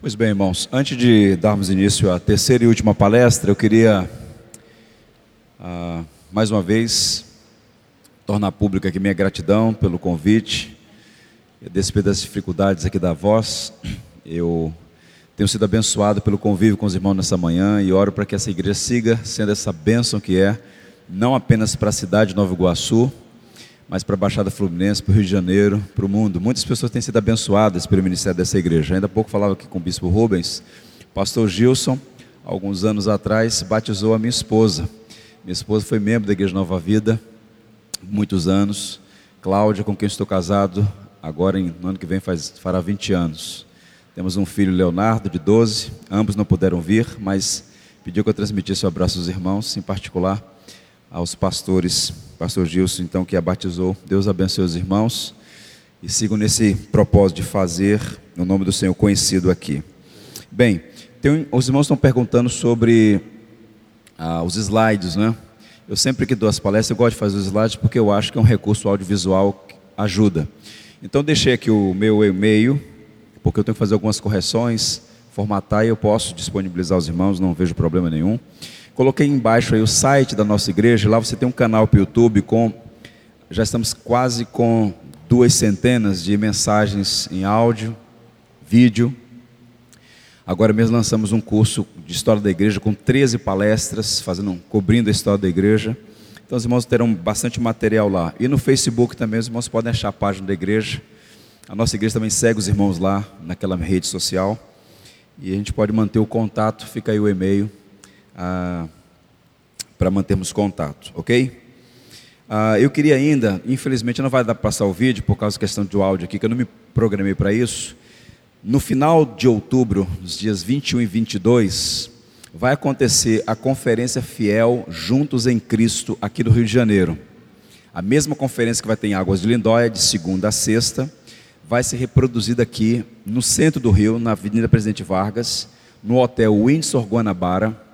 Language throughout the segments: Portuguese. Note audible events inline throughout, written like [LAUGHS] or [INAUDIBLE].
Pois bem, irmãos, antes de darmos início à terceira e última palestra, eu queria, ah, mais uma vez, tornar pública aqui minha gratidão pelo convite. Despeito das dificuldades aqui da voz, eu tenho sido abençoado pelo convívio com os irmãos nessa manhã e oro para que essa igreja siga sendo essa bênção que é, não apenas para a cidade de Nova Iguaçu, mas para a Baixada Fluminense, para o Rio de Janeiro, para o mundo. Muitas pessoas têm sido abençoadas pelo ministério dessa igreja. Ainda há pouco falava aqui com o bispo Rubens, pastor Gilson, alguns anos atrás, batizou a minha esposa. Minha esposa foi membro da Igreja Nova Vida, muitos anos. Cláudia, com quem estou casado, agora no ano que vem faz, fará 20 anos. Temos um filho, Leonardo, de 12. Ambos não puderam vir, mas pediu que eu transmitisse o abraço aos irmãos, em particular aos pastores pastor Gilson, então, que a batizou. Deus abençoe os irmãos e sigam nesse propósito de fazer o nome do Senhor conhecido aqui. Bem, tem, os irmãos estão perguntando sobre ah, os slides, né? Eu sempre que dou as palestras, eu gosto de fazer os slides porque eu acho que é um recurso audiovisual que ajuda. Então, deixei aqui o meu e-mail, porque eu tenho que fazer algumas correções, formatar e eu posso disponibilizar aos irmãos, não vejo problema nenhum. Coloquei embaixo aí o site da nossa igreja, lá você tem um canal para o YouTube com, já estamos quase com duas centenas de mensagens em áudio, vídeo. Agora mesmo lançamos um curso de História da Igreja com 13 palestras, fazendo, cobrindo a história da igreja. Então os irmãos terão bastante material lá. E no Facebook também os irmãos podem achar a página da igreja. A nossa igreja também segue os irmãos lá, naquela rede social. E a gente pode manter o contato, fica aí o e-mail ah, para mantermos contato, ok? Ah, eu queria ainda, infelizmente não vai dar para passar o vídeo por causa da questão do áudio aqui, que eu não me programei para isso. No final de outubro, nos dias 21 e 22, vai acontecer a conferência Fiel Juntos em Cristo aqui no Rio de Janeiro. A mesma conferência que vai ter em Águas de Lindóia, de segunda a sexta, vai ser reproduzida aqui no centro do Rio, na Avenida Presidente Vargas, no Hotel Windsor Guanabara,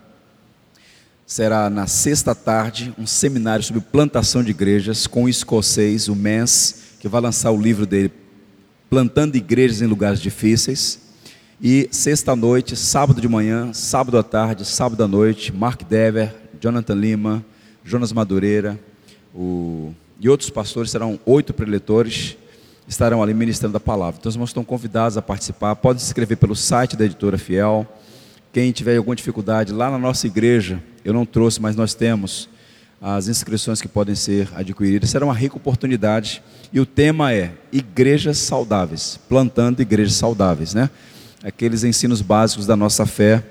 será na sexta tarde um seminário sobre plantação de igrejas com o escocês, o Mens, que vai lançar o livro dele, Plantando Igrejas em Lugares Difíceis. E sexta noite, sábado de manhã, sábado à tarde, sábado à noite, Mark Dever, Jonathan Lima, Jonas Madureira o... e outros pastores, serão oito preletores, estarão ali ministrando a palavra. Então os irmãos estão convidados a participar, podem se inscrever pelo site da editora Fiel. Quem tiver alguma dificuldade, lá na nossa igreja, eu não trouxe, mas nós temos as inscrições que podem ser adquiridas. Será uma rica oportunidade. E o tema é Igrejas Saudáveis, plantando igrejas saudáveis, né? Aqueles ensinos básicos da nossa fé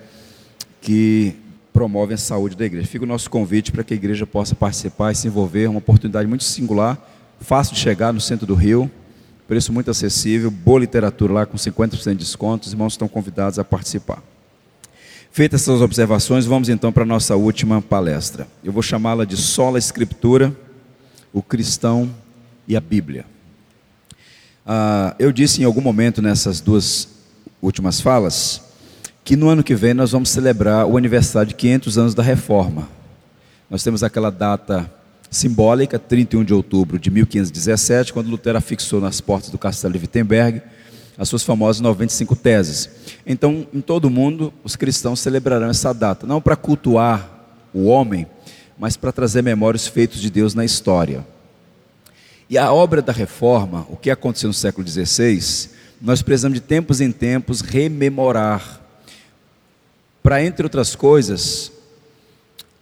que promovem a saúde da igreja. Fica o nosso convite para que a igreja possa participar e se envolver. Uma oportunidade muito singular, fácil de chegar no centro do Rio, preço muito acessível, boa literatura lá com 50% de desconto. Os irmãos estão convidados a participar. Feitas essas observações, vamos então para a nossa última palestra. Eu vou chamá-la de Sola Escritura, o Cristão e a Bíblia. Ah, eu disse em algum momento nessas duas últimas falas que no ano que vem nós vamos celebrar o aniversário de 500 anos da Reforma. Nós temos aquela data simbólica, 31 de outubro de 1517, quando Lutero afixou nas portas do castelo de Wittenberg as suas famosas 95 teses. Então, em todo o mundo, os cristãos celebrarão essa data, não para cultuar o homem, mas para trazer memória os feitos de Deus na história. E a obra da reforma, o que aconteceu no século XVI, nós precisamos de tempos em tempos rememorar, para, entre outras coisas,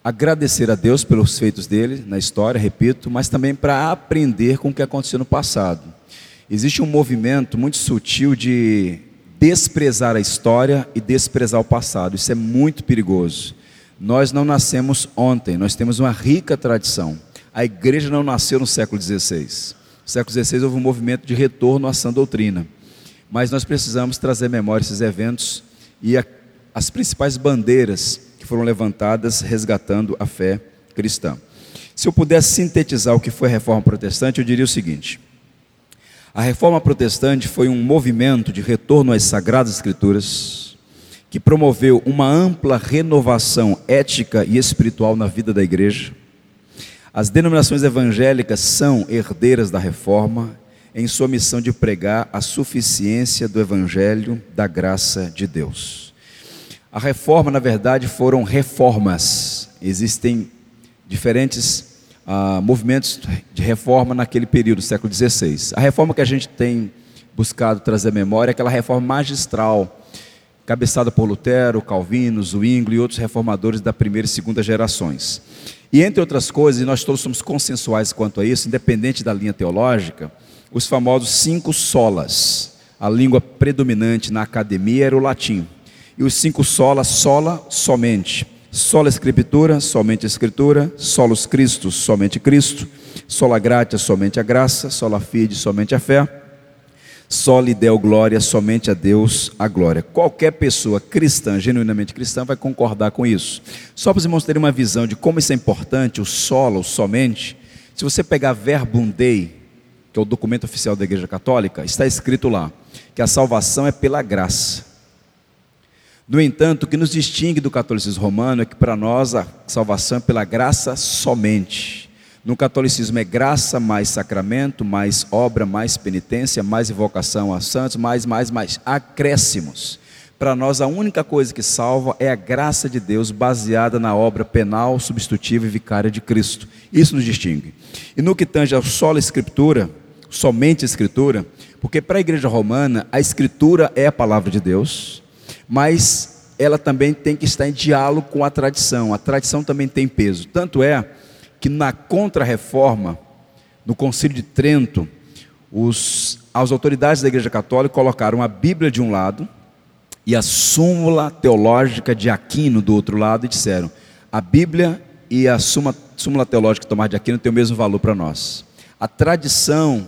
agradecer a Deus pelos feitos dele na história, repito, mas também para aprender com o que aconteceu no passado. Existe um movimento muito sutil de desprezar a história e desprezar o passado. Isso é muito perigoso. Nós não nascemos ontem, nós temos uma rica tradição. A igreja não nasceu no século XVI. No século XVI houve um movimento de retorno à sã doutrina. Mas nós precisamos trazer memória esses eventos e a, as principais bandeiras que foram levantadas resgatando a fé cristã. Se eu pudesse sintetizar o que foi a reforma protestante, eu diria o seguinte: a reforma protestante foi um movimento de retorno às sagradas escrituras que promoveu uma ampla renovação ética e espiritual na vida da igreja. As denominações evangélicas são herdeiras da reforma em sua missão de pregar a suficiência do Evangelho da graça de Deus. A reforma, na verdade, foram reformas. Existem diferentes movimentos de reforma naquele período, século XVI. A reforma que a gente tem buscado trazer à memória é aquela reforma magistral, cabeçada por Lutero, Calvino, Zwingli e outros reformadores da primeira e segunda gerações. E entre outras coisas, e nós todos somos consensuais quanto a isso, independente da linha teológica, os famosos cinco solas. A língua predominante na academia era o latim. E os cinco solas, sola, somente. Sola Escritura, somente Escritura. Solos Cristo, somente Cristo. Sola Gratia, somente a graça. Sola Fide, somente a fé. Soli Deo Glória, somente a Deus a glória. Qualquer pessoa cristã, genuinamente cristã, vai concordar com isso. Só para os irmãos terem uma visão de como isso é importante, o solo, somente. Se você pegar verbum dei, que é o documento oficial da Igreja Católica, está escrito lá que a salvação é pela graça. No entanto, o que nos distingue do catolicismo romano é que para nós a salvação é pela graça somente. No catolicismo é graça mais sacramento, mais obra, mais penitência, mais invocação a santos, mais, mais, mais acréscimos. Para nós a única coisa que salva é a graça de Deus baseada na obra penal, substitutiva e vicária de Cristo. Isso nos distingue. E no que tange a sola escritura, somente a Escritura, porque para a igreja romana a Escritura é a palavra de Deus, mas ela também tem que estar em diálogo com a tradição, a tradição também tem peso. Tanto é que na Contra-Reforma, no Concílio de Trento, os, as autoridades da Igreja Católica colocaram a Bíblia de um lado e a súmula teológica de Aquino do outro lado e disseram: a Bíblia e a súmula, súmula teológica de Tomás de Aquino têm o mesmo valor para nós. A tradição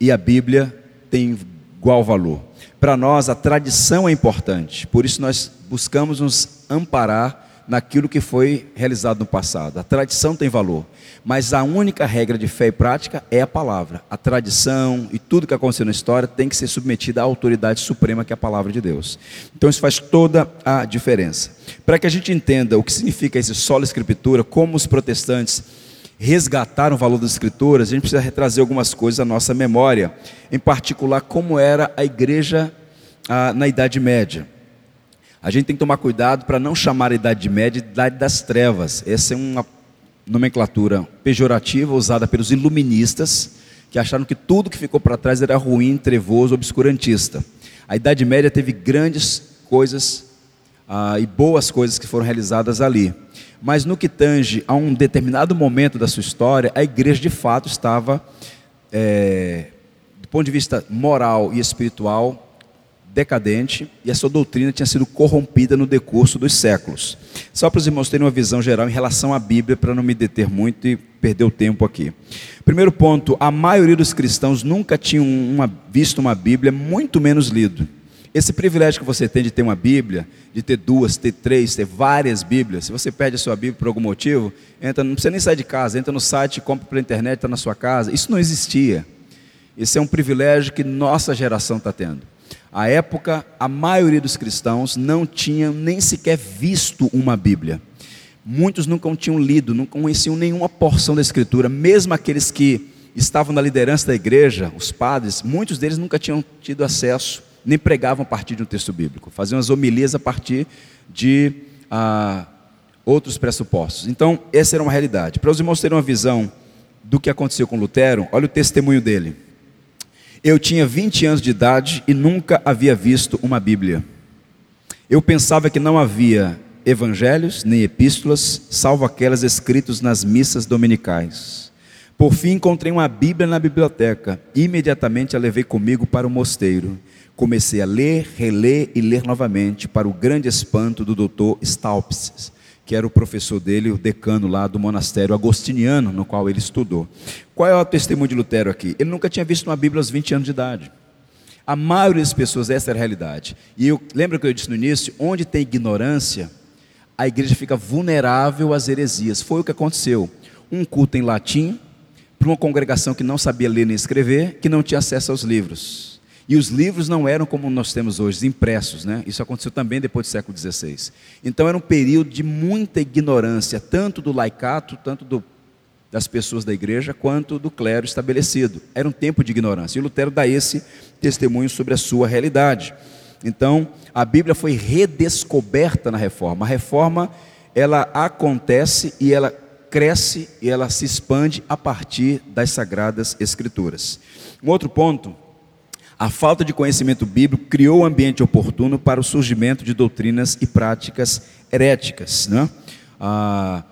e a Bíblia têm igual valor. Para nós, a tradição é importante, por isso nós buscamos nos amparar naquilo que foi realizado no passado. A tradição tem valor, mas a única regra de fé e prática é a palavra. A tradição e tudo que aconteceu na história tem que ser submetida à autoridade suprema que é a palavra de Deus. Então isso faz toda a diferença. Para que a gente entenda o que significa esse solo escritura, como os protestantes resgatar o valor das escrituras, a gente precisa retrazer algumas coisas à nossa memória, em particular como era a igreja ah, na Idade Média. A gente tem que tomar cuidado para não chamar a Idade Média de Idade das Trevas. Essa é uma nomenclatura pejorativa usada pelos iluministas, que acharam que tudo que ficou para trás era ruim, trevoso, obscurantista. A Idade Média teve grandes coisas ah, e boas coisas que foram realizadas ali. Mas no que tange a um determinado momento da sua história, a igreja de fato estava, é, do ponto de vista moral e espiritual, decadente e a sua doutrina tinha sido corrompida no decurso dos séculos. Só para os irmãos terem uma visão geral em relação à Bíblia, para não me deter muito e perder o tempo aqui. Primeiro ponto: a maioria dos cristãos nunca tinham uma, visto uma Bíblia, muito menos lido. Esse privilégio que você tem de ter uma Bíblia, de ter duas, ter três, ter várias Bíblias, se você perde a sua Bíblia por algum motivo, entra, não precisa nem sair de casa, entra no site, compra pela internet, está na sua casa. Isso não existia. Esse é um privilégio que nossa geração está tendo. À época, a maioria dos cristãos não tinham nem sequer visto uma Bíblia. Muitos nunca tinham lido, nunca conheciam nenhuma porção da Escritura, mesmo aqueles que estavam na liderança da igreja, os padres, muitos deles nunca tinham tido acesso nem pregavam a partir de um texto bíblico, faziam as homilias a partir de ah, outros pressupostos. Então, essa era uma realidade. Para os irmãos terem uma visão do que aconteceu com Lutero, olha o testemunho dele. Eu tinha 20 anos de idade e nunca havia visto uma Bíblia. Eu pensava que não havia evangelhos nem epístolas, salvo aquelas escritas nas missas dominicais. Por fim, encontrei uma Bíblia na biblioteca. Imediatamente a levei comigo para o mosteiro. Comecei a ler, reler e ler novamente, para o grande espanto do doutor Staupitz, que era o professor dele, o decano lá do monastério agostiniano, no qual ele estudou. Qual é o testemunho de Lutero aqui? Ele nunca tinha visto uma Bíblia aos 20 anos de idade. A maioria das pessoas, essa é a realidade. E eu lembro que eu disse no início: onde tem ignorância, a igreja fica vulnerável às heresias. Foi o que aconteceu. Um culto em latim, para uma congregação que não sabia ler nem escrever, que não tinha acesso aos livros. E os livros não eram como nós temos hoje, impressos, né? Isso aconteceu também depois do século XVI. Então era um período de muita ignorância, tanto do laicato, tanto do, das pessoas da igreja quanto do clero estabelecido. Era um tempo de ignorância. E Lutero dá esse testemunho sobre a sua realidade. Então, a Bíblia foi redescoberta na reforma. A reforma, ela acontece e ela cresce e ela se expande a partir das sagradas escrituras. Um outro ponto, a falta de conhecimento bíblico criou o um ambiente oportuno para o surgimento de doutrinas e práticas heréticas, né? Ah,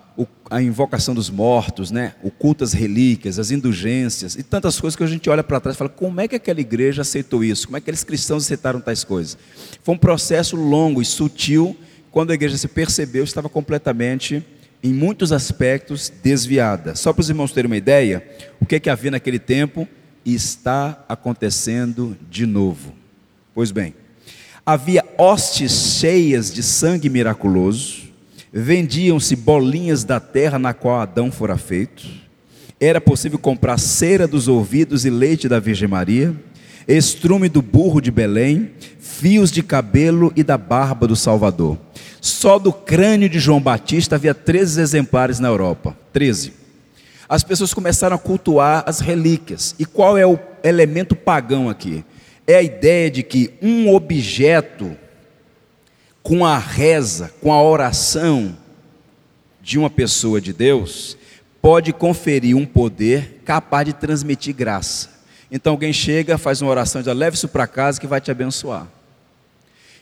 a invocação dos mortos, né? o culto às relíquias, as indulgências e tantas coisas que a gente olha para trás e fala: como é que aquela igreja aceitou isso? Como é que aqueles cristãos aceitaram tais coisas? Foi um processo longo e sutil, quando a igreja se percebeu, estava completamente, em muitos aspectos, desviada. Só para os irmãos terem uma ideia, o que, é que havia naquele tempo está acontecendo de novo. Pois bem, havia hostes cheias de sangue miraculoso vendiam-se bolinhas da terra na qual Adão fora feito, era possível comprar cera dos ouvidos e leite da Virgem Maria, estrume do burro de Belém, fios de cabelo e da barba do Salvador. Só do crânio de João Batista havia 13 exemplares na Europa. 13. As pessoas começaram a cultuar as relíquias. E qual é o elemento pagão aqui? É a ideia de que um objeto com a reza, com a oração de uma pessoa de Deus, pode conferir um poder capaz de transmitir graça. Então alguém chega, faz uma oração diz: leve isso para casa que vai te abençoar.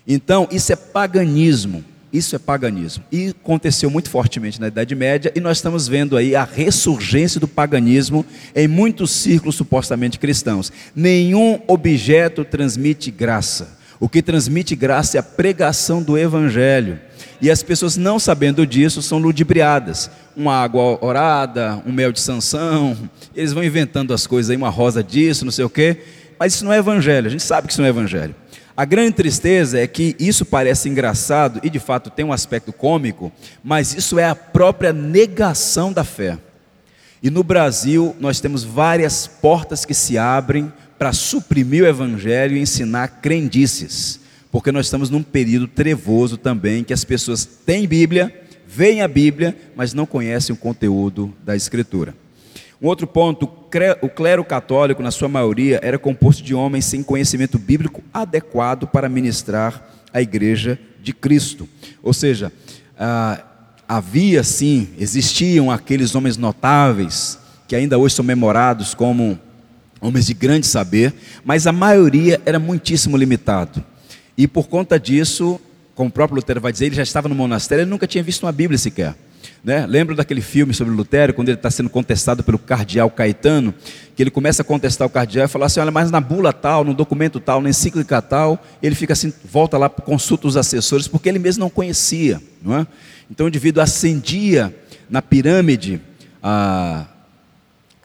Então, isso é paganismo. Isso é paganismo. E aconteceu muito fortemente na Idade Média, e nós estamos vendo aí a ressurgência do paganismo em muitos círculos supostamente cristãos. Nenhum objeto transmite graça. O que transmite graça é a pregação do Evangelho. E as pessoas, não sabendo disso, são ludibriadas. Uma água orada, um mel de sanção, eles vão inventando as coisas aí, uma rosa disso, não sei o quê. Mas isso não é Evangelho, a gente sabe que isso não é Evangelho. A grande tristeza é que isso parece engraçado e de fato tem um aspecto cômico, mas isso é a própria negação da fé. E no Brasil nós temos várias portas que se abrem para suprimir o evangelho e ensinar crendices, porque nós estamos num período trevoso também que as pessoas têm Bíblia, veem a Bíblia, mas não conhecem o conteúdo da Escritura. Um outro ponto, o clero católico, na sua maioria, era composto de homens sem conhecimento bíblico adequado para ministrar a igreja de Cristo. Ou seja, ah, havia sim, existiam aqueles homens notáveis, que ainda hoje são memorados como homens de grande saber, mas a maioria era muitíssimo limitado. E por conta disso, como o próprio Lutero vai dizer, ele já estava no monastério, ele nunca tinha visto uma Bíblia sequer. Né? Lembra daquele filme sobre Lutero, quando ele está sendo contestado pelo cardeal Caetano, que ele começa a contestar o cardeal e fala assim: olha, mas na bula tal, no documento tal, na encíclica tal, ele fica assim, volta lá, consulta os assessores, porque ele mesmo não conhecia. Não é? Então o indivíduo ascendia na pirâmide a,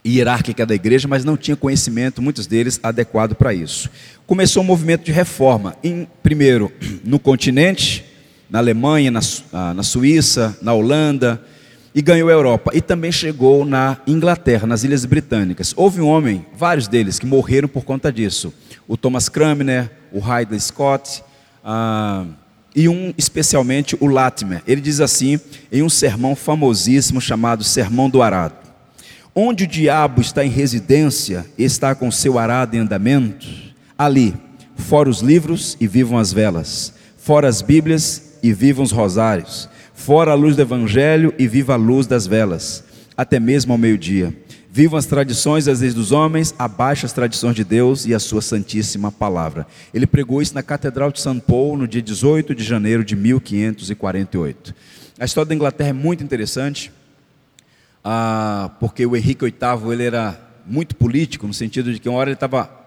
hierárquica da igreja, mas não tinha conhecimento, muitos deles, adequado para isso. Começou um movimento de reforma, em, primeiro no continente, na Alemanha, na, ah, na Suíça, na Holanda, e ganhou a Europa. E também chegou na Inglaterra, nas Ilhas Britânicas. Houve um homem, vários deles, que morreram por conta disso. O Thomas Cranmer, o Ridley Scott, ah, e um especialmente o Latimer. Ele diz assim, em um sermão famosíssimo chamado Sermão do Arado. Onde o diabo está em residência, está com seu arado em andamento, ali, fora os livros e vivam as velas, fora as Bíblias e vivam os rosários, fora a luz do Evangelho e viva a luz das velas, até mesmo ao meio-dia. Vivam as tradições as leis dos homens, abaixo as tradições de Deus e a sua santíssima palavra. Ele pregou isso na Catedral de São Paulo no dia 18 de janeiro de 1548. A história da Inglaterra é muito interessante ah, porque o Henrique VIII ele era muito político, no sentido de que uma hora ele estava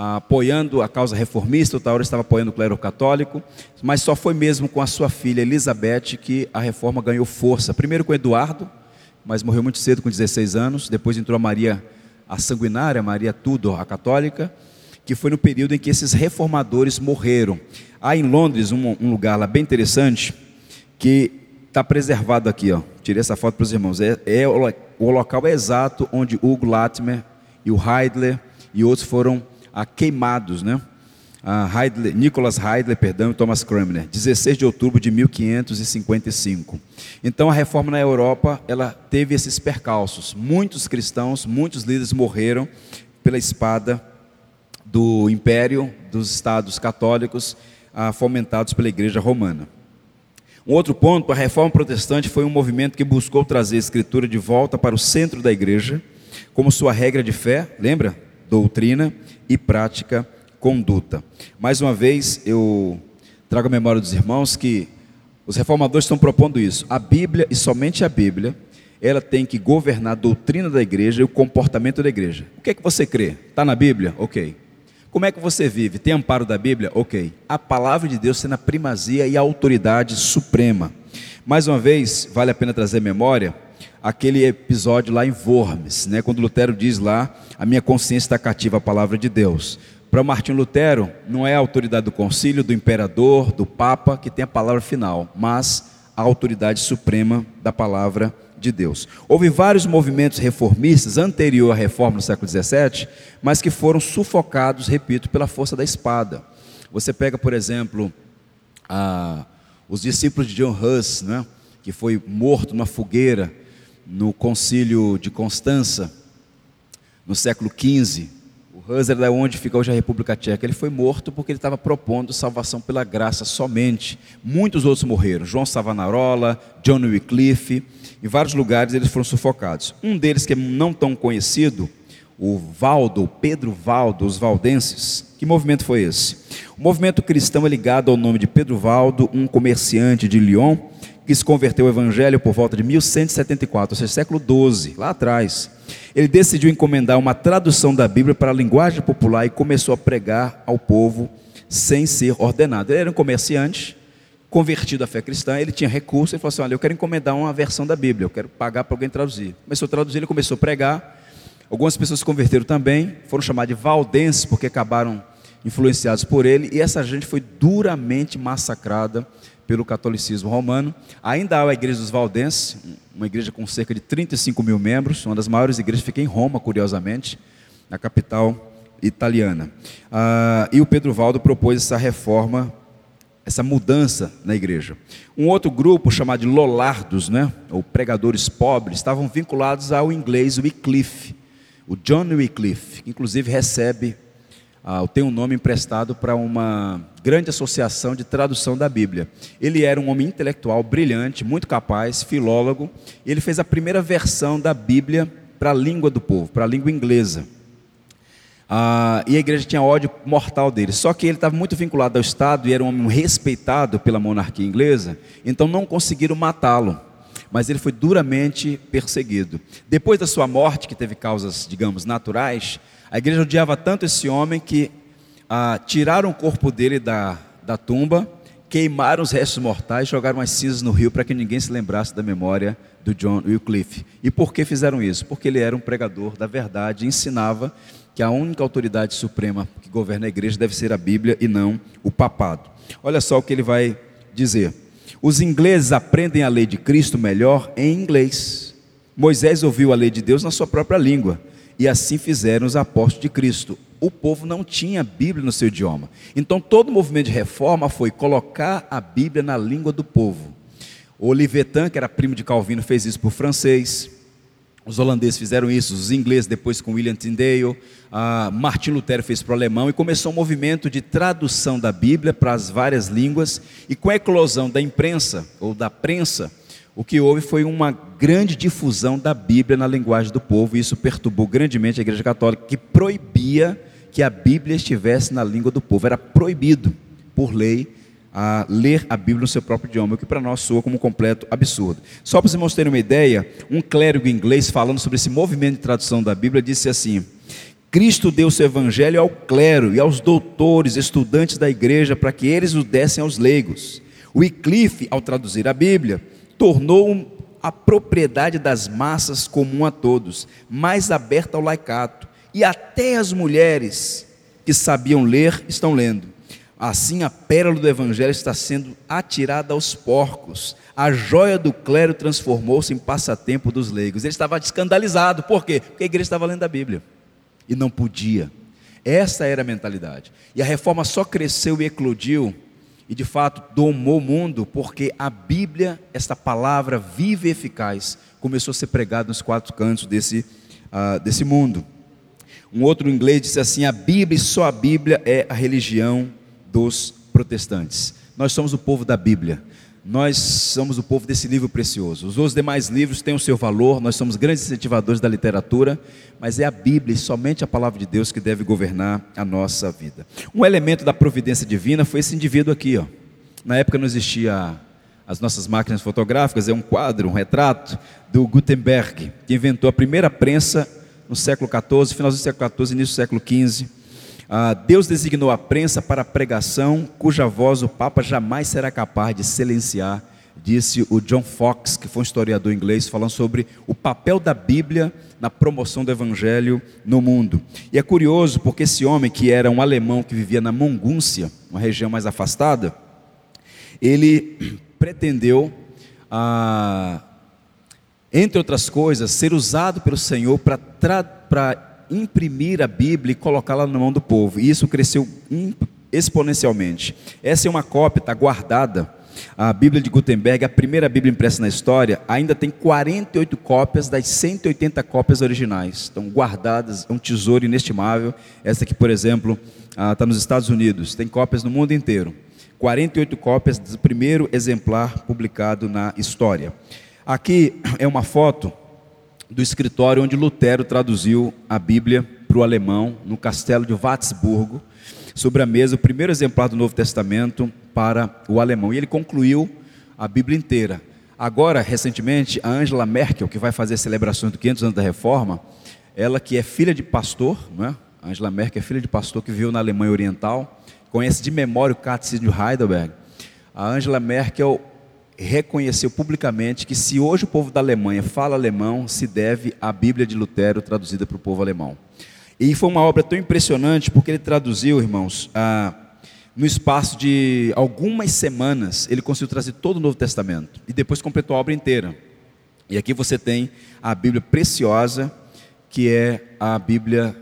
apoiando a causa reformista, outra hora estava apoiando o clero católico, mas só foi mesmo com a sua filha Elizabeth que a reforma ganhou força. Primeiro com Eduardo, mas morreu muito cedo, com 16 anos, depois entrou a Maria a sanguinária, Maria Tudor, a católica, que foi no período em que esses reformadores morreram. Há em Londres um, um lugar lá bem interessante, que está preservado aqui, ó. Tirei essa foto para os irmãos. É, é o, local exato onde Hugo Latimer e o Heidler e outros foram ah, queimados, né? Heidler, Nicholas Heidler perdão, e Thomas Cranmer, 16 de outubro de 1555. Então a reforma na Europa ela teve esses percalços. Muitos cristãos, muitos líderes morreram pela espada do império dos estados católicos ah, fomentados pela Igreja Romana. Um outro ponto, a reforma protestante foi um movimento que buscou trazer a escritura de volta para o centro da igreja, como sua regra de fé, lembra? Doutrina e prática conduta. Mais uma vez, eu trago a memória dos irmãos que os reformadores estão propondo isso. A Bíblia, e somente a Bíblia, ela tem que governar a doutrina da igreja e o comportamento da igreja. O que é que você crê? Está na Bíblia? Ok. Como é que você vive? Tem amparo da Bíblia? Ok. A palavra de Deus sendo a primazia e a autoridade suprema. Mais uma vez, vale a pena trazer memória aquele episódio lá em Worms, né, quando Lutero diz lá: A minha consciência está cativa à palavra de Deus. Para Martinho Lutero, não é a autoridade do concílio, do imperador, do papa que tem a palavra final, mas a autoridade suprema da palavra de Deus. Houve vários movimentos reformistas anterior à reforma no século XVII, mas que foram sufocados, repito, pela força da espada. Você pega, por exemplo, a, os discípulos de John Hus, né, que foi morto numa fogueira no concílio de Constança, no século XV, Hus era onde fica hoje a República Tcheca. Ele foi morto porque ele estava propondo salvação pela graça somente. Muitos outros morreram. João Savonarola, John Wycliffe. Em vários lugares eles foram sufocados. Um deles que é não tão conhecido, o Valdo, Pedro Valdo, os valdenses. Que movimento foi esse? O movimento cristão é ligado ao nome de Pedro Valdo, um comerciante de Lyon, que se converteu ao evangelho por volta de 1174, ou seja, século XII, lá atrás. Ele decidiu encomendar uma tradução da Bíblia para a linguagem popular e começou a pregar ao povo sem ser ordenado. Ele era um comerciante, convertido à fé cristã, ele tinha recurso, ele falou assim: Olha, eu quero encomendar uma versão da Bíblia, eu quero pagar para alguém traduzir. Começou a traduzir, ele começou a pregar. Algumas pessoas se converteram também, foram chamadas de valdenses, porque acabaram influenciados por ele, e essa gente foi duramente massacrada pelo catolicismo romano. Ainda há a igreja dos Valdenses, uma igreja com cerca de 35 mil membros, uma das maiores igrejas, fica em Roma, curiosamente, na capital italiana. Ah, e o Pedro Valdo propôs essa reforma, essa mudança na igreja. Um outro grupo chamado de Lollardos, né, ou pregadores pobres, estavam vinculados ao inglês Wycliffe, o John Wycliffe, que inclusive recebe ah, tem um nome emprestado para uma grande associação de tradução da Bíblia. Ele era um homem intelectual brilhante, muito capaz, filólogo, ele fez a primeira versão da Bíblia para a língua do povo, para a língua inglesa. Ah, e a igreja tinha ódio mortal dele. Só que ele estava muito vinculado ao Estado e era um homem respeitado pela monarquia inglesa, então não conseguiram matá-lo. Mas ele foi duramente perseguido. Depois da sua morte, que teve causas, digamos, naturais, a igreja odiava tanto esse homem que ah, tiraram o corpo dele da, da tumba, queimaram os restos mortais, jogaram as cinzas no rio para que ninguém se lembrasse da memória do John Wycliffe. E por que fizeram isso? Porque ele era um pregador da verdade, ensinava que a única autoridade suprema que governa a igreja deve ser a Bíblia e não o papado. Olha só o que ele vai dizer. Os ingleses aprendem a lei de Cristo melhor em inglês. Moisés ouviu a lei de Deus na sua própria língua. E assim fizeram os apóstolos de Cristo. O povo não tinha Bíblia no seu idioma. Então todo o movimento de reforma foi colocar a Bíblia na língua do povo. O Olivetan, que era primo de Calvino, fez isso por francês. Os holandeses fizeram isso, os ingleses depois com William Tyndale, ah, Martin Lutero fez para o alemão e começou um movimento de tradução da Bíblia para as várias línguas e com a eclosão da imprensa ou da prensa, o que houve foi uma grande difusão da Bíblia na linguagem do povo, e isso perturbou grandemente a Igreja Católica, que proibia que a Bíblia estivesse na língua do povo. Era proibido, por lei, a ler a Bíblia no seu próprio idioma, o que para nós soa como um completo absurdo. Só para vocês terem uma ideia, um clérigo inglês falando sobre esse movimento de tradução da Bíblia disse assim: Cristo deu seu evangelho ao clero e aos doutores, estudantes da igreja, para que eles o dessem aos leigos. Wycliffe, ao traduzir a Bíblia, tornou a propriedade das massas comum a todos, mais aberta ao laicato, e até as mulheres que sabiam ler estão lendo. Assim a pérola do evangelho está sendo atirada aos porcos. A joia do clero transformou-se em passatempo dos leigos. Ele estava escandalizado, por quê? Porque a igreja estava lendo a Bíblia e não podia Essa era a mentalidade. E a reforma só cresceu e eclodiu e de fato domou o mundo porque a Bíblia, esta palavra viva e eficaz, começou a ser pregada nos quatro cantos desse, uh, desse mundo. Um outro inglês disse assim: a Bíblia e só a Bíblia é a religião dos protestantes. Nós somos o povo da Bíblia. Nós somos o povo desse livro precioso. Os outros demais livros têm o seu valor, nós somos grandes incentivadores da literatura, mas é a Bíblia e somente a palavra de Deus que deve governar a nossa vida. Um elemento da providência divina foi esse indivíduo aqui, ó. Na época não existia as nossas máquinas fotográficas, é um quadro, um retrato do Gutenberg, que inventou a primeira prensa no século XIV, final do século XIV, início do século XV. Ah, Deus designou a prensa para a pregação, cuja voz o Papa jamais será capaz de silenciar, disse o John Fox, que foi um historiador inglês, falando sobre o papel da Bíblia na promoção do Evangelho no mundo. E é curioso porque esse homem, que era um alemão que vivia na Mongúncia, uma região mais afastada, ele [CLEARS THROAT] pretendeu, ah, entre outras coisas, ser usado pelo Senhor para imprimir a Bíblia e colocá-la na mão do povo. E isso cresceu exponencialmente. Essa é uma cópia, está guardada. A Bíblia de Gutenberg, a primeira Bíblia impressa na história, ainda tem 48 cópias das 180 cópias originais. Estão guardadas, é um tesouro inestimável. Essa aqui, por exemplo, está nos Estados Unidos, tem cópias no mundo inteiro. 48 cópias do primeiro exemplar publicado na história. Aqui é uma foto do escritório onde Lutero traduziu a Bíblia para o alemão, no castelo de Watzburgo, sobre a mesa, o primeiro exemplar do Novo Testamento para o alemão. E ele concluiu a Bíblia inteira. Agora, recentemente, a Angela Merkel, que vai fazer celebrações do 500 anos da Reforma, ela que é filha de pastor, é? A Angela Merkel é filha de pastor que viveu na Alemanha Oriental, conhece de memória o Catecismo de Heidelberg. A Angela Merkel reconheceu publicamente que se hoje o povo da Alemanha fala alemão, se deve à Bíblia de Lutero traduzida para o povo alemão. E foi uma obra tão impressionante porque ele traduziu, irmãos, ah, no espaço de algumas semanas, ele conseguiu trazer todo o Novo Testamento e depois completou a obra inteira. E aqui você tem a Bíblia preciosa, que é a Bíblia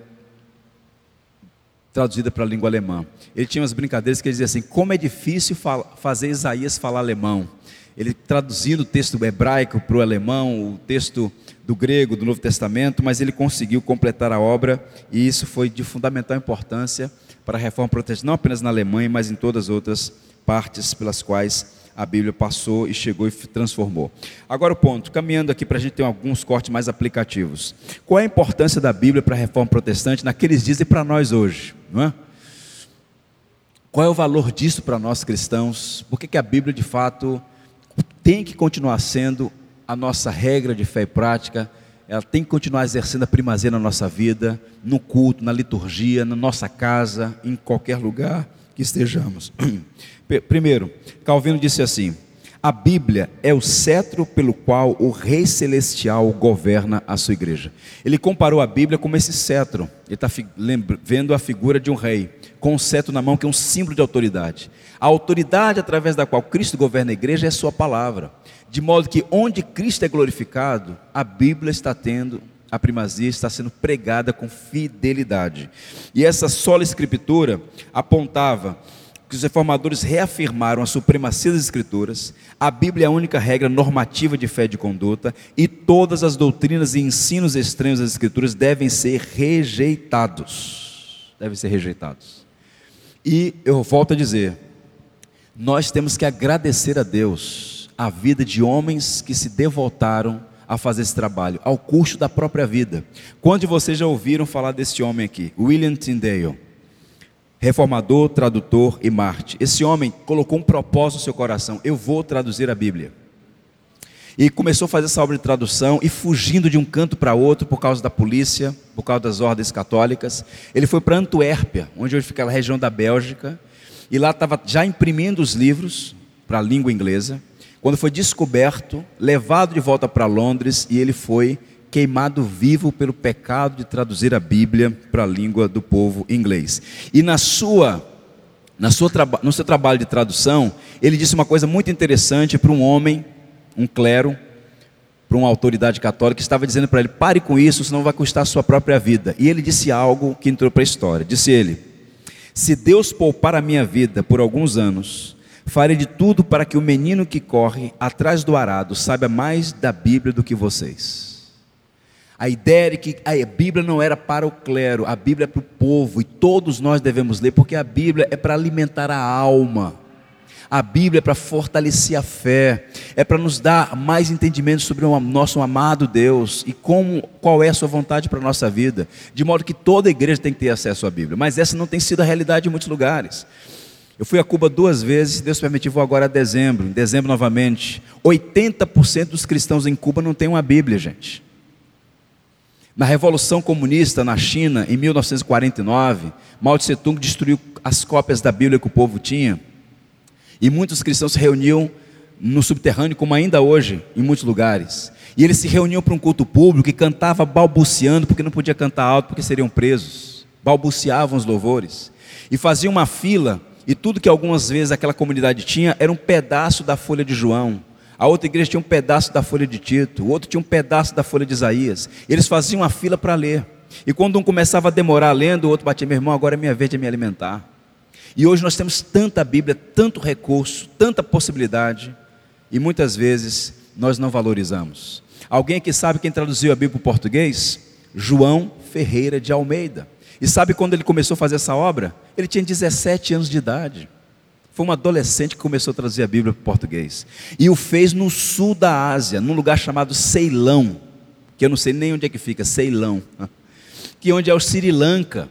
traduzida para a língua alemã. Ele tinha umas brincadeiras que ele dizia assim: como é difícil fazer Isaías falar alemão ele traduzindo o texto hebraico para o alemão, o texto do grego do Novo Testamento, mas ele conseguiu completar a obra e isso foi de fundamental importância para a reforma protestante, não apenas na Alemanha, mas em todas as outras partes pelas quais a Bíblia passou e chegou e transformou. Agora o ponto, caminhando aqui para a gente ter alguns cortes mais aplicativos. Qual é a importância da Bíblia para a reforma protestante naqueles dias e para nós hoje? Não é? Qual é o valor disso para nós cristãos? Por que, que a Bíblia de fato tem que continuar sendo a nossa regra de fé e prática, ela tem que continuar exercendo a primazia na nossa vida, no culto, na liturgia, na nossa casa, em qualquer lugar que estejamos. [CLEARS THROAT] Primeiro, Calvino disse assim: a Bíblia é o cetro pelo qual o Rei Celestial governa a sua igreja. Ele comparou a Bíblia como esse cetro. Ele está vendo a figura de um rei, com um cetro na mão, que é um símbolo de autoridade. A autoridade através da qual Cristo governa a igreja é a sua palavra. De modo que onde Cristo é glorificado, a Bíblia está tendo a primazia está sendo pregada com fidelidade. E essa sola escritura apontava que os reformadores reafirmaram a supremacia das Escrituras, a Bíblia é a única regra normativa de fé e de conduta, e todas as doutrinas e ensinos estranhos das Escrituras devem ser rejeitados. Devem ser rejeitados. E eu volto a dizer, nós temos que agradecer a Deus a vida de homens que se devotaram a fazer esse trabalho, ao custo da própria vida. Quantos de vocês já ouviram falar desse homem aqui? William Tyndale reformador, tradutor e Marte. Esse homem colocou um propósito no seu coração: eu vou traduzir a Bíblia. E começou a fazer essa obra de tradução e fugindo de um canto para outro por causa da polícia, por causa das ordens católicas. Ele foi para Antuérpia, onde hoje fica a região da Bélgica, e lá estava já imprimindo os livros para a língua inglesa. Quando foi descoberto, levado de volta para Londres e ele foi queimado vivo pelo pecado de traduzir a Bíblia para a língua do povo inglês. E na sua, na sua no seu trabalho de tradução, ele disse uma coisa muito interessante para um homem, um clero, para uma autoridade católica que estava dizendo para ele: pare com isso, senão vai custar a sua própria vida. E ele disse algo que entrou para a história: disse ele, se Deus poupar a minha vida por alguns anos, farei de tudo para que o menino que corre atrás do arado saiba mais da Bíblia do que vocês. A ideia de que a Bíblia não era para o clero, a Bíblia é para o povo, e todos nós devemos ler, porque a Bíblia é para alimentar a alma. A Bíblia é para fortalecer a fé, é para nos dar mais entendimento sobre o nosso amado Deus e como, qual é a sua vontade para a nossa vida, de modo que toda igreja tem que ter acesso à Bíblia, mas essa não tem sido a realidade em muitos lugares. Eu fui a Cuba duas vezes, Deus permitiu, vou agora a dezembro, em dezembro novamente. 80% dos cristãos em Cuba não têm uma Bíblia, gente. Na Revolução Comunista na China, em 1949, Mao Tse Tung destruiu as cópias da Bíblia que o povo tinha. E muitos cristãos se reuniam no subterrâneo, como ainda hoje, em muitos lugares. E eles se reuniam para um culto público e cantava balbuciando, porque não podia cantar alto, porque seriam presos. Balbuciavam os louvores. E faziam uma fila, e tudo que algumas vezes aquela comunidade tinha era um pedaço da folha de João. A outra igreja tinha um pedaço da folha de Tito, o outro tinha um pedaço da folha de Isaías. Eles faziam uma fila para ler. E quando um começava a demorar lendo, o outro batia, meu irmão, agora é minha vez de me alimentar. E hoje nós temos tanta Bíblia, tanto recurso, tanta possibilidade, e muitas vezes nós não valorizamos. Alguém que sabe quem traduziu a Bíblia para o português? João Ferreira de Almeida. E sabe quando ele começou a fazer essa obra? Ele tinha 17 anos de idade. Foi um adolescente que começou a traduzir a Bíblia para o português. E o fez no sul da Ásia, num lugar chamado Ceilão, que eu não sei nem onde é que fica, Ceilão, [LAUGHS] que é onde é o Sri Lanka.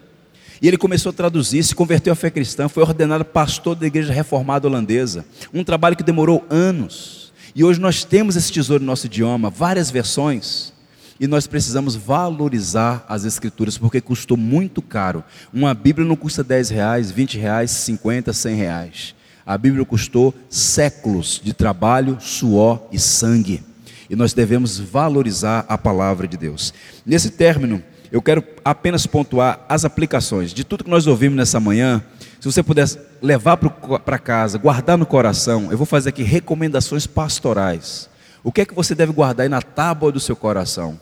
E ele começou a traduzir, se converteu à fé cristã, foi ordenado pastor da igreja reformada holandesa. Um trabalho que demorou anos. E hoje nós temos esse tesouro no nosso idioma, várias versões. E nós precisamos valorizar as escrituras, porque custou muito caro. Uma Bíblia não custa 10 reais, 20 reais, 50, 100 reais. A Bíblia custou séculos de trabalho, suor e sangue. E nós devemos valorizar a palavra de Deus. Nesse término, eu quero apenas pontuar as aplicações de tudo que nós ouvimos nessa manhã. Se você pudesse levar para casa, guardar no coração, eu vou fazer aqui recomendações pastorais. O que é que você deve guardar aí na tábua do seu coração?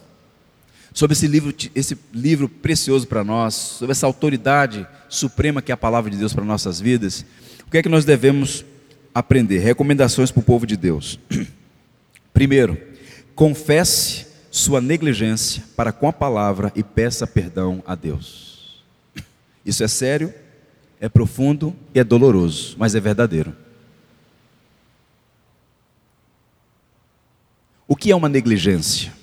Sobre esse livro, esse livro precioso para nós, sobre essa autoridade suprema que é a palavra de Deus para nossas vidas, o que é que nós devemos aprender? Recomendações para o povo de Deus. [CLEARS THROAT] Primeiro, confesse sua negligência para com a palavra e peça perdão a Deus. [CLEARS THROAT] Isso é sério, é profundo e é doloroso, mas é verdadeiro. O que é uma negligência?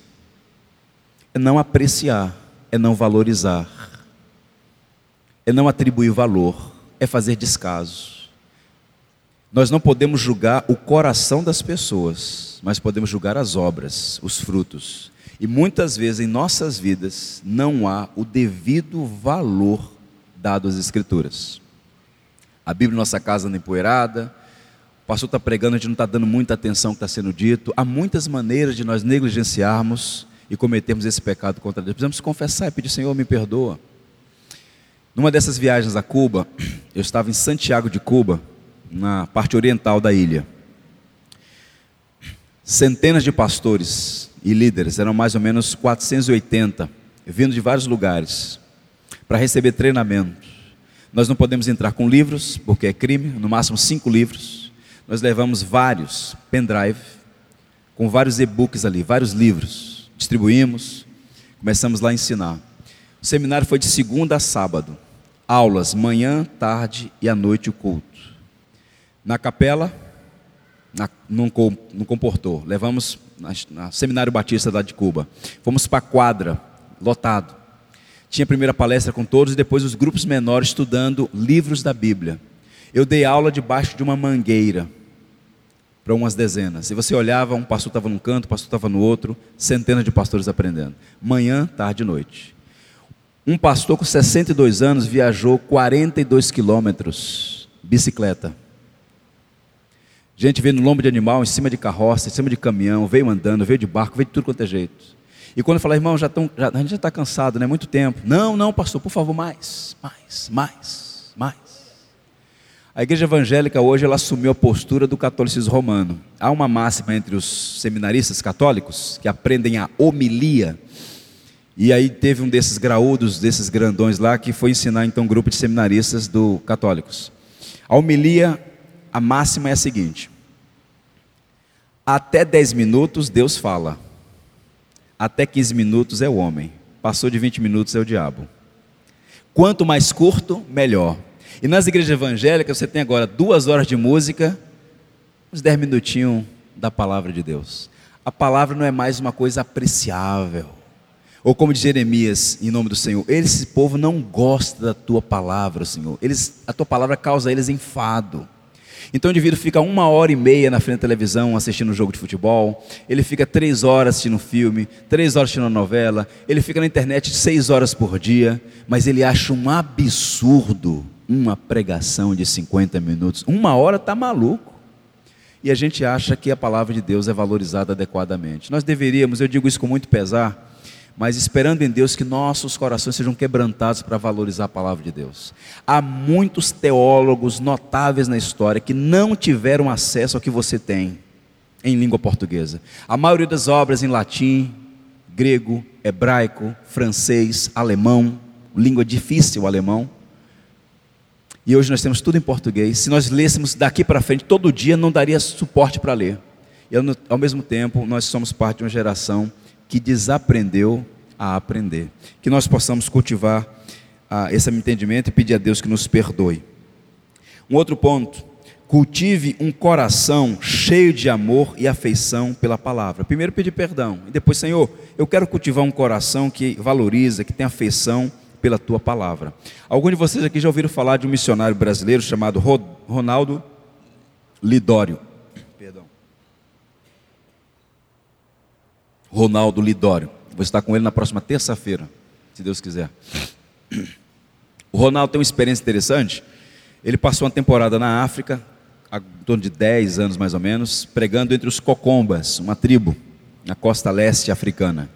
É não apreciar, é não valorizar, é não atribuir valor, é fazer descaso. Nós não podemos julgar o coração das pessoas, mas podemos julgar as obras, os frutos. E muitas vezes em nossas vidas não há o devido valor dado às Escrituras. A Bíblia nossa casa anda empoeirada, o pastor está pregando, a gente não está dando muita atenção ao que está sendo dito. Há muitas maneiras de nós negligenciarmos e cometermos esse pecado contra Deus. Precisamos confessar e pedir, Senhor, me perdoa. Numa dessas viagens a Cuba, [CLEARS THROAT] eu estava em Santiago de Cuba, na parte oriental da ilha. Centenas de pastores e líderes, eram mais ou menos 480, vindo de vários lugares, para receber treinamento. Nós não podemos entrar com livros, porque é crime, no máximo cinco livros. Nós levamos vários pendrive, com vários e-books ali, vários livros. Distribuímos, começamos lá a ensinar. O seminário foi de segunda a sábado. Aulas, manhã, tarde e à noite o culto. Na capela, na, não, não comportou. Levamos na, na Seminário Batista lá de Cuba. Fomos para a quadra, lotado. Tinha a primeira palestra com todos e depois os grupos menores estudando livros da Bíblia. Eu dei aula debaixo de uma mangueira para umas dezenas. E você olhava, um pastor estava num canto, o pastor estava no outro, centenas de pastores aprendendo. Manhã, tarde e noite. Um pastor com 62 anos viajou 42 quilômetros, bicicleta. Gente veio no lombo de animal, em cima de carroça, em cima de caminhão, veio andando, veio de barco, veio de tudo quanto é jeito. E quando eu falei, irmão, já tão, já, a gente já está cansado, né? Muito tempo. Não, não, pastor, por favor, mais, mais, mais, mais. A igreja evangélica hoje ela assumiu a postura do catolicismo romano. Há uma máxima entre os seminaristas católicos que aprendem a homilia. E aí teve um desses graúdos, desses grandões lá, que foi ensinar então um grupo de seminaristas do católicos. A homilia, a máxima é a seguinte: até 10 minutos Deus fala. Até 15 minutos é o homem. Passou de 20 minutos é o diabo. Quanto mais curto, melhor. E nas igrejas evangélicas você tem agora duas horas de música, uns dez minutinhos da palavra de Deus. A palavra não é mais uma coisa apreciável. Ou como diz Jeremias, em nome do Senhor, esse povo não gosta da tua palavra, Senhor. Eles, a tua palavra causa a eles enfado. Então o indivíduo fica uma hora e meia na frente da televisão assistindo um jogo de futebol, ele fica três horas assistindo um filme, três horas assistindo uma novela, ele fica na internet seis horas por dia, mas ele acha um absurdo uma pregação de 50 minutos. Uma hora está maluco. E a gente acha que a palavra de Deus é valorizada adequadamente. Nós deveríamos, eu digo isso com muito pesar, mas esperando em Deus que nossos corações sejam quebrantados para valorizar a palavra de Deus. Há muitos teólogos notáveis na história que não tiveram acesso ao que você tem em língua portuguesa. A maioria das obras em latim, grego, hebraico, francês, alemão, língua difícil o alemão. E hoje nós temos tudo em português. Se nós lêssemos daqui para frente todo dia, não daria suporte para ler. E ao mesmo tempo, nós somos parte de uma geração que desaprendeu a aprender. Que nós possamos cultivar ah, esse entendimento e pedir a Deus que nos perdoe. Um outro ponto, cultive um coração cheio de amor e afeição pela palavra. Primeiro pedir perdão, e depois, Senhor, eu quero cultivar um coração que valoriza, que tem afeição pela tua palavra. Alguns de vocês aqui já ouviram falar de um missionário brasileiro chamado Ronaldo Lidório. Perdão. Ronaldo Lidório. Vou estar com ele na próxima terça-feira, se Deus quiser. O Ronaldo tem uma experiência interessante. Ele passou uma temporada na África, há em torno de 10 anos mais ou menos, pregando entre os Cocombas, uma tribo na costa leste africana.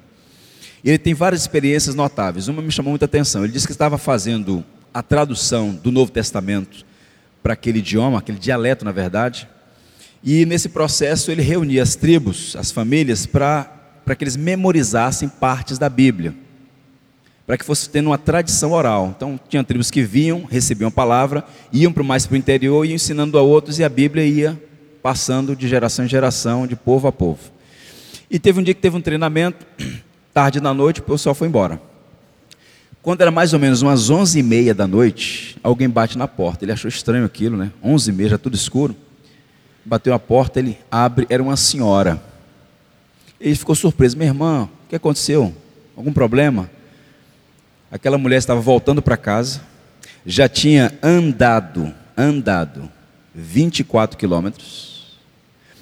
Ele tem várias experiências notáveis. Uma me chamou muita atenção. Ele disse que estava fazendo a tradução do Novo Testamento para aquele idioma, aquele dialeto, na verdade. E nesse processo ele reunia as tribos, as famílias, para, para que eles memorizassem partes da Bíblia. Para que fosse tendo uma tradição oral. Então, tinha tribos que vinham, recebiam a palavra, iam para mais para o interior, iam ensinando a outros, e a Bíblia ia passando de geração em geração, de povo a povo. E teve um dia que teve um treinamento, Tarde da noite, o pessoal foi embora. Quando era mais ou menos umas onze e meia da noite, alguém bate na porta. Ele achou estranho aquilo, né? Onze e meia, já tudo escuro. Bateu a porta, ele abre, era uma senhora. Ele ficou surpreso. Minha irmã, o que aconteceu? Algum problema? Aquela mulher estava voltando para casa, já tinha andado, andado 24 quilômetros.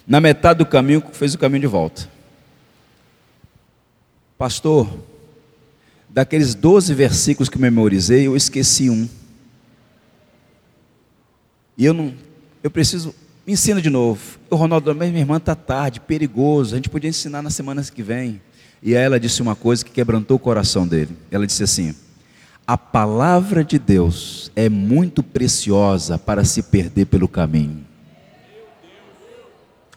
Na metade do caminho, fez o caminho de volta. Pastor, daqueles 12 versículos que memorizei, eu esqueci um. E eu não, eu preciso, me ensina de novo. O Ronaldo, minha irmã está tarde, perigoso, a gente podia ensinar nas semanas que vem. E ela disse uma coisa que quebrantou o coração dele. Ela disse assim: A palavra de Deus é muito preciosa para se perder pelo caminho.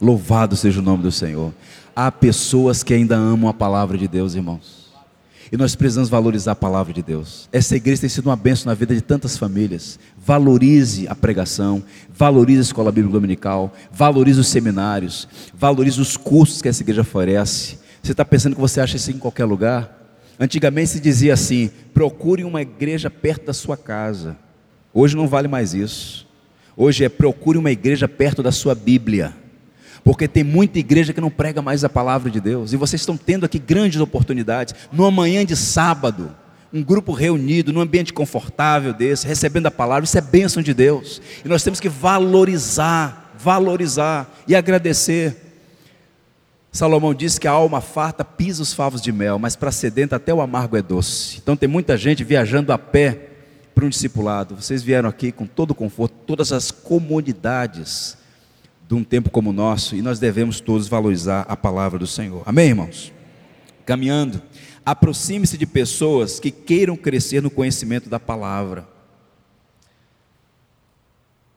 Louvado seja o nome do Senhor. Há pessoas que ainda amam a palavra de Deus, irmãos. E nós precisamos valorizar a palavra de Deus. Essa igreja tem sido uma bênção na vida de tantas famílias. Valorize a pregação, valorize a escola bíblica dominical, valorize os seminários, valorize os cursos que essa igreja oferece. Você está pensando que você acha isso em qualquer lugar? Antigamente se dizia assim: procure uma igreja perto da sua casa. Hoje não vale mais isso. Hoje é procure uma igreja perto da sua Bíblia porque tem muita igreja que não prega mais a palavra de Deus, e vocês estão tendo aqui grandes oportunidades, numa manhã de sábado, um grupo reunido, num ambiente confortável desse, recebendo a palavra, isso é bênção de Deus, e nós temos que valorizar, valorizar e agradecer. Salomão disse que a alma farta pisa os favos de mel, mas para sedenta até o amargo é doce. Então tem muita gente viajando a pé para um discipulado. Vocês vieram aqui com todo o conforto, todas as comodidades de um tempo como o nosso e nós devemos todos valorizar a palavra do Senhor. Amém, irmãos? Caminhando, aproxime-se de pessoas que queiram crescer no conhecimento da palavra.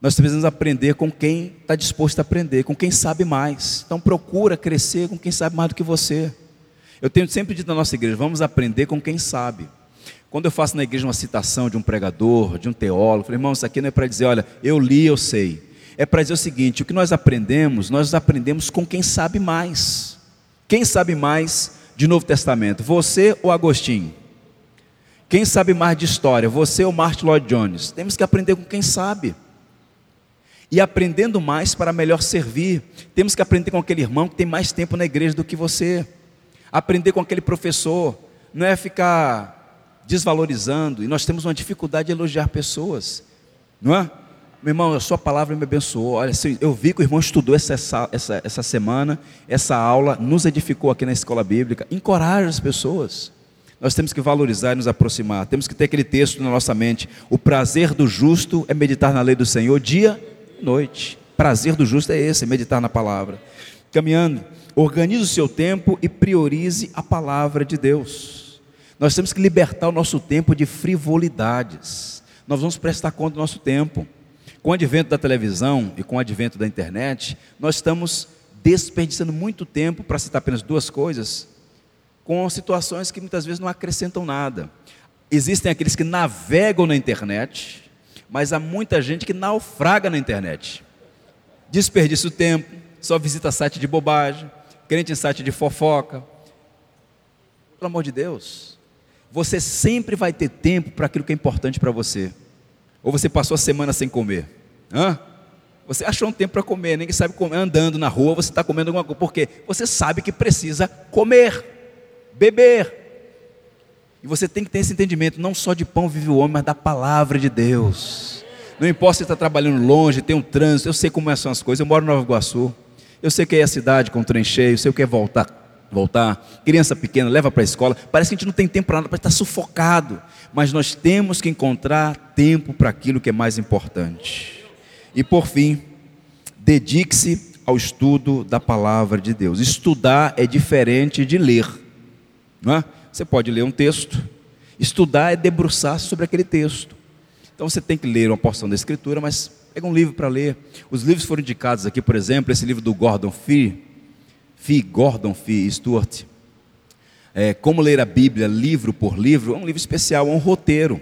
Nós precisamos aprender com quem está disposto a aprender, com quem sabe mais. Então procura crescer com quem sabe mais do que você. Eu tenho sempre dito na nossa igreja, vamos aprender com quem sabe. Quando eu faço na igreja uma citação de um pregador, de um teólogo, eu falo, irmão, isso aqui não é para dizer, olha, eu li, eu sei. É para dizer o seguinte: o que nós aprendemos, nós aprendemos com quem sabe mais. Quem sabe mais de Novo Testamento? Você ou Agostinho? Quem sabe mais de história? Você ou Martin Lloyd Jones? Temos que aprender com quem sabe e aprendendo mais para melhor servir. Temos que aprender com aquele irmão que tem mais tempo na igreja do que você. Aprender com aquele professor, não é ficar desvalorizando, e nós temos uma dificuldade de elogiar pessoas, não é? Meu irmão, a sua palavra me abençoou. Olha, eu vi que o irmão estudou essa, essa, essa semana, essa aula, nos edificou aqui na escola bíblica. Encoraje as pessoas. Nós temos que valorizar e nos aproximar. Temos que ter aquele texto na nossa mente. O prazer do justo é meditar na lei do Senhor dia noite. Prazer do justo é esse, meditar na palavra. Caminhando, organize o seu tempo e priorize a palavra de Deus. Nós temos que libertar o nosso tempo de frivolidades. Nós vamos prestar conta do nosso tempo. Com o advento da televisão e com o advento da internet, nós estamos desperdiçando muito tempo, para citar apenas duas coisas, com situações que muitas vezes não acrescentam nada. Existem aqueles que navegam na internet, mas há muita gente que naufraga na internet. Desperdiça o tempo, só visita site de bobagem, crente em site de fofoca. Pelo amor de Deus, você sempre vai ter tempo para aquilo que é importante para você. Ou você passou a semana sem comer? Hã? Você achou um tempo para comer, ninguém sabe comer, andando na rua, você está comendo alguma coisa. Por quê? Você sabe que precisa comer, beber. E você tem que ter esse entendimento, não só de pão vive o homem, mas da palavra de Deus. Não importa se está trabalhando longe, tem um trânsito, eu sei como são as coisas, eu moro em Nova Iguaçu, eu sei que é a cidade com o trem cheio, eu sei o que é voltar, voltar. Criança pequena, leva para a escola, parece que a gente não tem tempo para nada, parece estar sufocado. Mas nós temos que encontrar tempo para aquilo que é mais importante. E por fim, dedique-se ao estudo da palavra de Deus. Estudar é diferente de ler, não é? Você pode ler um texto, estudar é debruçar sobre aquele texto. Então você tem que ler uma porção da Escritura, mas pega um livro para ler. Os livros foram indicados aqui, por exemplo, esse livro do Gordon Fee, Fee Gordon Fee Stuart. É, Como ler a Bíblia livro por livro, é um livro especial, é um roteiro.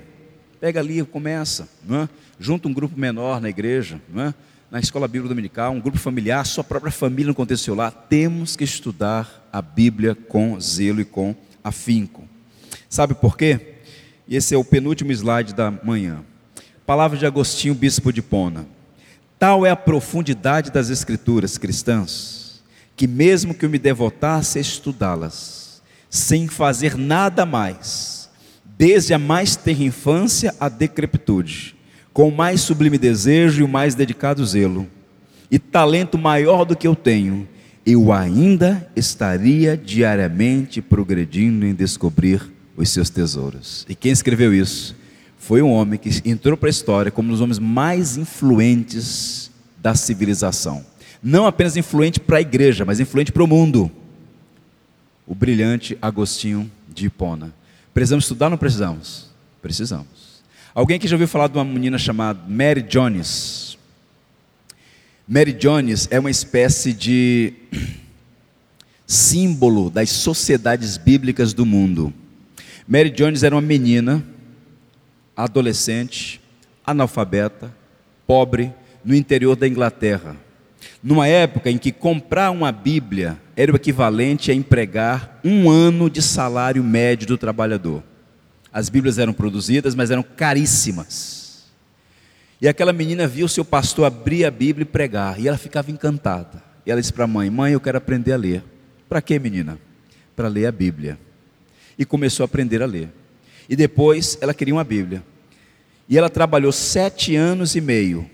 Pega ali, começa, é? junta um grupo menor na igreja, é? na escola bíblica dominical, um grupo familiar, sua própria família no contexto celular. Temos que estudar a Bíblia com zelo e com afinco. Sabe por quê? E esse é o penúltimo slide da manhã. Palavra de Agostinho, bispo de Pona. Tal é a profundidade das escrituras cristãs, que mesmo que eu me devotasse a estudá-las, sem fazer nada mais, desde a mais terra infância à decrepitude, com o mais sublime desejo e o mais dedicado zelo, e talento maior do que eu tenho, eu ainda estaria diariamente progredindo em descobrir os seus tesouros. E quem escreveu isso foi um homem que entrou para a história como um dos homens mais influentes da civilização. Não apenas influente para a igreja, mas influente para o mundo. O brilhante Agostinho de Hipona. Precisamos estudar ou não precisamos? Precisamos. Alguém que já ouviu falar de uma menina chamada Mary Jones? Mary Jones é uma espécie de [CLEARS THROAT] símbolo das sociedades bíblicas do mundo. Mary Jones era uma menina, adolescente, analfabeta, pobre, no interior da Inglaterra. Numa época em que comprar uma Bíblia era o equivalente a empregar um ano de salário médio do trabalhador. As Bíblias eram produzidas, mas eram caríssimas. E aquela menina viu seu pastor abrir a Bíblia e pregar, e ela ficava encantada. E ela disse para a mãe: Mãe, eu quero aprender a ler. Para quê, menina? Para ler a Bíblia. E começou a aprender a ler. E depois ela queria uma Bíblia. E ela trabalhou sete anos e meio,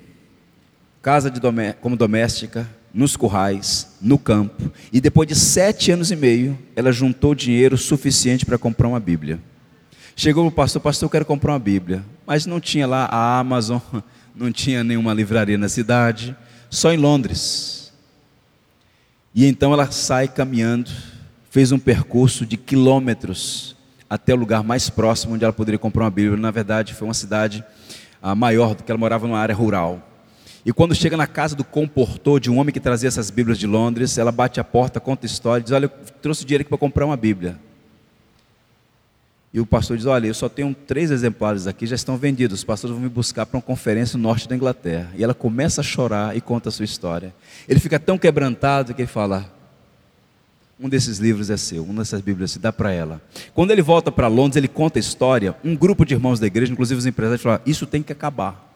casa domé como doméstica, nos currais, no campo. E depois de sete anos e meio, ela juntou dinheiro suficiente para comprar uma Bíblia. Chegou o pastor, pastor, eu quero comprar uma Bíblia. Mas não tinha lá a Amazon, [LAUGHS] não tinha nenhuma livraria na cidade, só em Londres. E então ela sai caminhando, fez um percurso de quilômetros até o lugar mais próximo onde ela poderia comprar uma Bíblia. Na verdade, foi uma cidade ah, maior do que ela morava numa área rural. E quando chega na casa do comportor de um homem que trazia essas Bíblias de Londres, ela bate a porta, conta a história diz: Olha, eu trouxe dinheiro aqui para comprar uma Bíblia. E o pastor diz: Olha, eu só tenho três exemplares aqui, já estão vendidos. Os pastores vão me buscar para uma conferência no norte da Inglaterra. E ela começa a chorar e conta a sua história. Ele fica tão quebrantado que ele fala: Um desses livros é seu, uma dessas Bíblias se dá para ela. Quando ele volta para Londres, ele conta a história. Um grupo de irmãos da igreja, inclusive os empresários, falaram: Isso tem que acabar.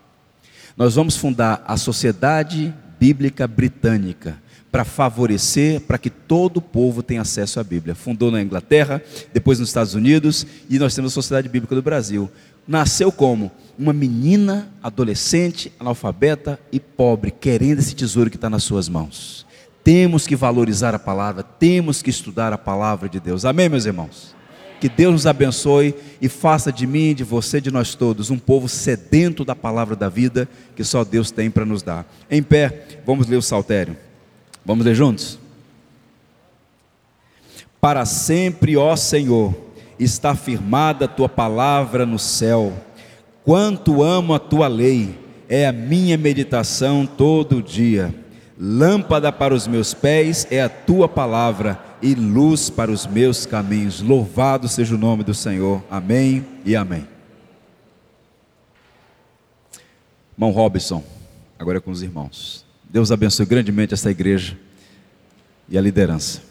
Nós vamos fundar a Sociedade Bíblica Britânica para favorecer, para que todo o povo tenha acesso à Bíblia. Fundou na Inglaterra, depois nos Estados Unidos, e nós temos a Sociedade Bíblica do Brasil. Nasceu como? Uma menina, adolescente, analfabeta e pobre, querendo esse tesouro que está nas suas mãos. Temos que valorizar a palavra, temos que estudar a palavra de Deus. Amém, meus irmãos? Que Deus nos abençoe e faça de mim, de você, de nós todos, um povo sedento da palavra da vida que só Deus tem para nos dar. Em pé, vamos ler o saltério. Vamos ler juntos? Para sempre, ó Senhor, está firmada a tua palavra no céu. Quanto amo a tua lei, é a minha meditação todo dia. Lâmpada para os meus pés é a tua palavra e luz para os meus caminhos. Louvado seja o nome do Senhor. Amém e amém. Irmão Robson, agora é com os irmãos. Deus abençoe grandemente essa igreja e a liderança.